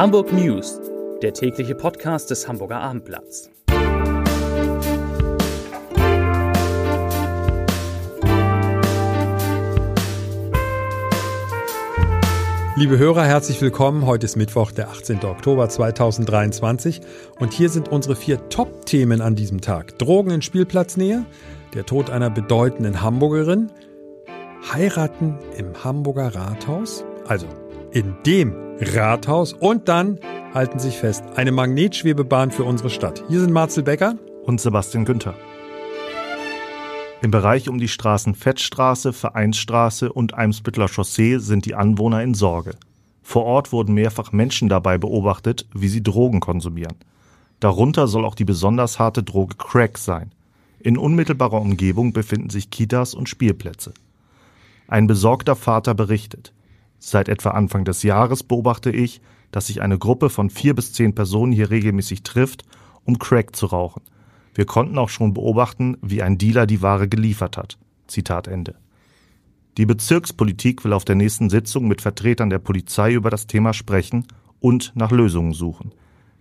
Hamburg News, der tägliche Podcast des Hamburger Abendblatts. Liebe Hörer, herzlich willkommen. Heute ist Mittwoch, der 18. Oktober 2023 und hier sind unsere vier Top-Themen an diesem Tag. Drogen in Spielplatznähe, der Tod einer bedeutenden Hamburgerin, heiraten im Hamburger Rathaus, also in dem Rathaus und dann, halten sich fest, eine Magnetschwebebahn für unsere Stadt. Hier sind Marcel Becker und Sebastian Günther. Im Bereich um die Straßen Fettstraße, Vereinsstraße und Eimsbüttler Chaussee sind die Anwohner in Sorge. Vor Ort wurden mehrfach Menschen dabei beobachtet, wie sie Drogen konsumieren. Darunter soll auch die besonders harte Droge Crack sein. In unmittelbarer Umgebung befinden sich Kitas und Spielplätze. Ein besorgter Vater berichtet. Seit etwa Anfang des Jahres beobachte ich, dass sich eine Gruppe von vier bis zehn Personen hier regelmäßig trifft, um Crack zu rauchen. Wir konnten auch schon beobachten, wie ein Dealer die Ware geliefert hat. Zitat Ende. Die Bezirkspolitik will auf der nächsten Sitzung mit Vertretern der Polizei über das Thema sprechen und nach Lösungen suchen.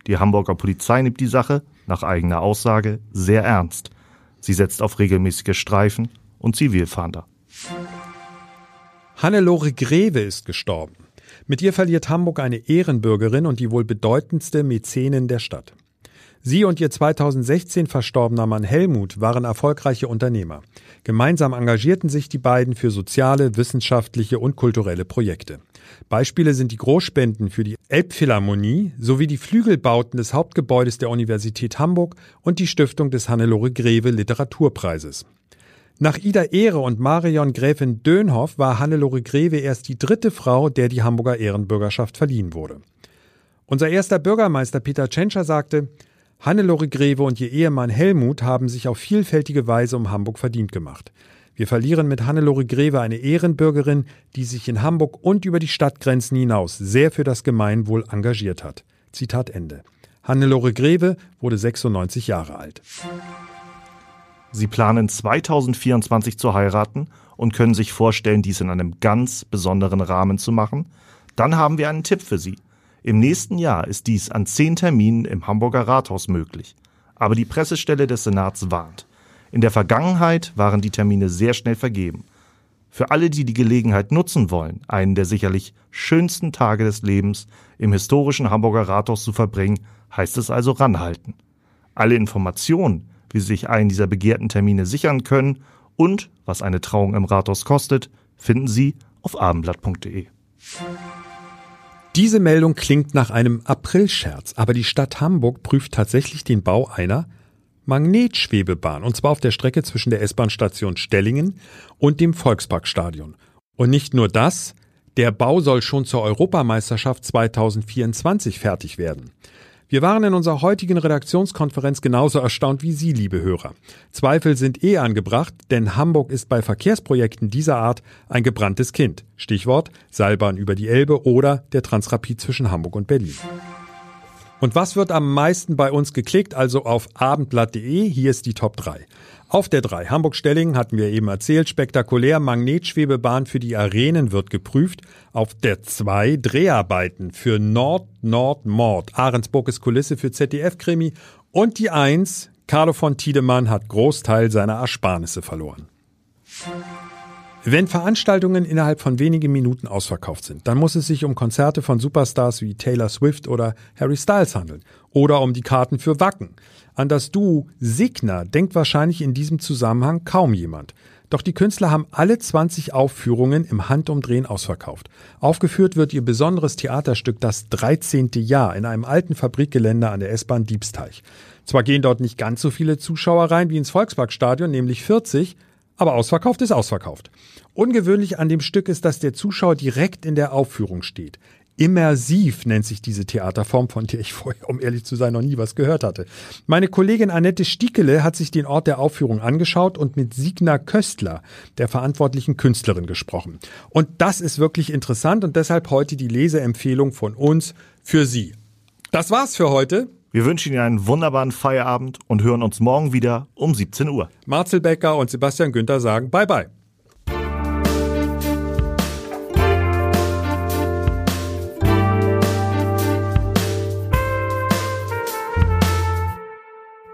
Die Hamburger Polizei nimmt die Sache, nach eigener Aussage, sehr ernst. Sie setzt auf regelmäßige Streifen und Zivilfahnder. Hannelore Greve ist gestorben. Mit ihr verliert Hamburg eine Ehrenbürgerin und die wohl bedeutendste Mäzenin der Stadt. Sie und ihr 2016 verstorbener Mann Helmut waren erfolgreiche Unternehmer. Gemeinsam engagierten sich die beiden für soziale, wissenschaftliche und kulturelle Projekte. Beispiele sind die Großspenden für die Elbphilharmonie sowie die Flügelbauten des Hauptgebäudes der Universität Hamburg und die Stiftung des Hannelore Greve Literaturpreises. Nach Ida Ehre und Marion Gräfin Dönhoff war Hannelore Greve erst die dritte Frau, der die Hamburger Ehrenbürgerschaft verliehen wurde. Unser erster Bürgermeister Peter Tschentscher sagte, Hannelore Greve und ihr Ehemann Helmut haben sich auf vielfältige Weise um Hamburg verdient gemacht. Wir verlieren mit Hannelore Greve eine Ehrenbürgerin, die sich in Hamburg und über die Stadtgrenzen hinaus sehr für das Gemeinwohl engagiert hat. Zitat Ende. Hannelore Greve wurde 96 Jahre alt. Sie planen 2024 zu heiraten und können sich vorstellen, dies in einem ganz besonderen Rahmen zu machen? Dann haben wir einen Tipp für Sie. Im nächsten Jahr ist dies an zehn Terminen im Hamburger Rathaus möglich. Aber die Pressestelle des Senats warnt. In der Vergangenheit waren die Termine sehr schnell vergeben. Für alle, die die Gelegenheit nutzen wollen, einen der sicherlich schönsten Tage des Lebens im historischen Hamburger Rathaus zu verbringen, heißt es also ranhalten. Alle Informationen wie Sie sich einen dieser begehrten Termine sichern können und was eine Trauung im Rathaus kostet, finden Sie auf abendblatt.de. Diese Meldung klingt nach einem Aprilscherz, aber die Stadt Hamburg prüft tatsächlich den Bau einer Magnetschwebebahn, und zwar auf der Strecke zwischen der S-Bahn-Station Stellingen und dem Volksparkstadion. Und nicht nur das, der Bau soll schon zur Europameisterschaft 2024 fertig werden. Wir waren in unserer heutigen Redaktionskonferenz genauso erstaunt wie Sie, liebe Hörer. Zweifel sind eh angebracht, denn Hamburg ist bei Verkehrsprojekten dieser Art ein gebranntes Kind. Stichwort Seilbahn über die Elbe oder der Transrapid zwischen Hamburg und Berlin. Und was wird am meisten bei uns geklickt? Also auf abendblatt.de. Hier ist die Top 3. Auf der 3 Hamburg-Stellingen hatten wir eben erzählt, spektakulär Magnetschwebebahn für die Arenen wird geprüft. Auf der 2 Dreharbeiten für Nord Nord Mord. Ahrensburg ist Kulisse für ZDF-Krimi. Und die 1 Carlo von Tiedemann hat Großteil seiner Ersparnisse verloren. Wenn Veranstaltungen innerhalb von wenigen Minuten ausverkauft sind, dann muss es sich um Konzerte von Superstars wie Taylor Swift oder Harry Styles handeln. Oder um die Karten für Wacken. An das Duo Signer denkt wahrscheinlich in diesem Zusammenhang kaum jemand. Doch die Künstler haben alle 20 Aufführungen im Handumdrehen ausverkauft. Aufgeführt wird ihr besonderes Theaterstück Das 13. Jahr in einem alten Fabrikgelände an der S-Bahn Diebsteich. Zwar gehen dort nicht ganz so viele Zuschauer rein wie ins Volksparkstadion, nämlich 40, aber ausverkauft ist ausverkauft. Ungewöhnlich an dem Stück ist, dass der Zuschauer direkt in der Aufführung steht. Immersiv nennt sich diese Theaterform, von der ich vorher, um ehrlich zu sein, noch nie was gehört hatte. Meine Kollegin Annette Stiekele hat sich den Ort der Aufführung angeschaut und mit Signa Köstler, der verantwortlichen Künstlerin, gesprochen. Und das ist wirklich interessant und deshalb heute die Leseempfehlung von uns für Sie. Das war's für heute. Wir wünschen Ihnen einen wunderbaren Feierabend und hören uns morgen wieder um 17 Uhr. Marcel Becker und Sebastian Günther sagen Bye-bye.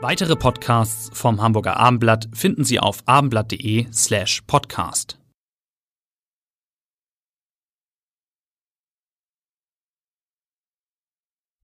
Weitere Podcasts vom Hamburger Abendblatt finden Sie auf abendblatt.de slash podcast.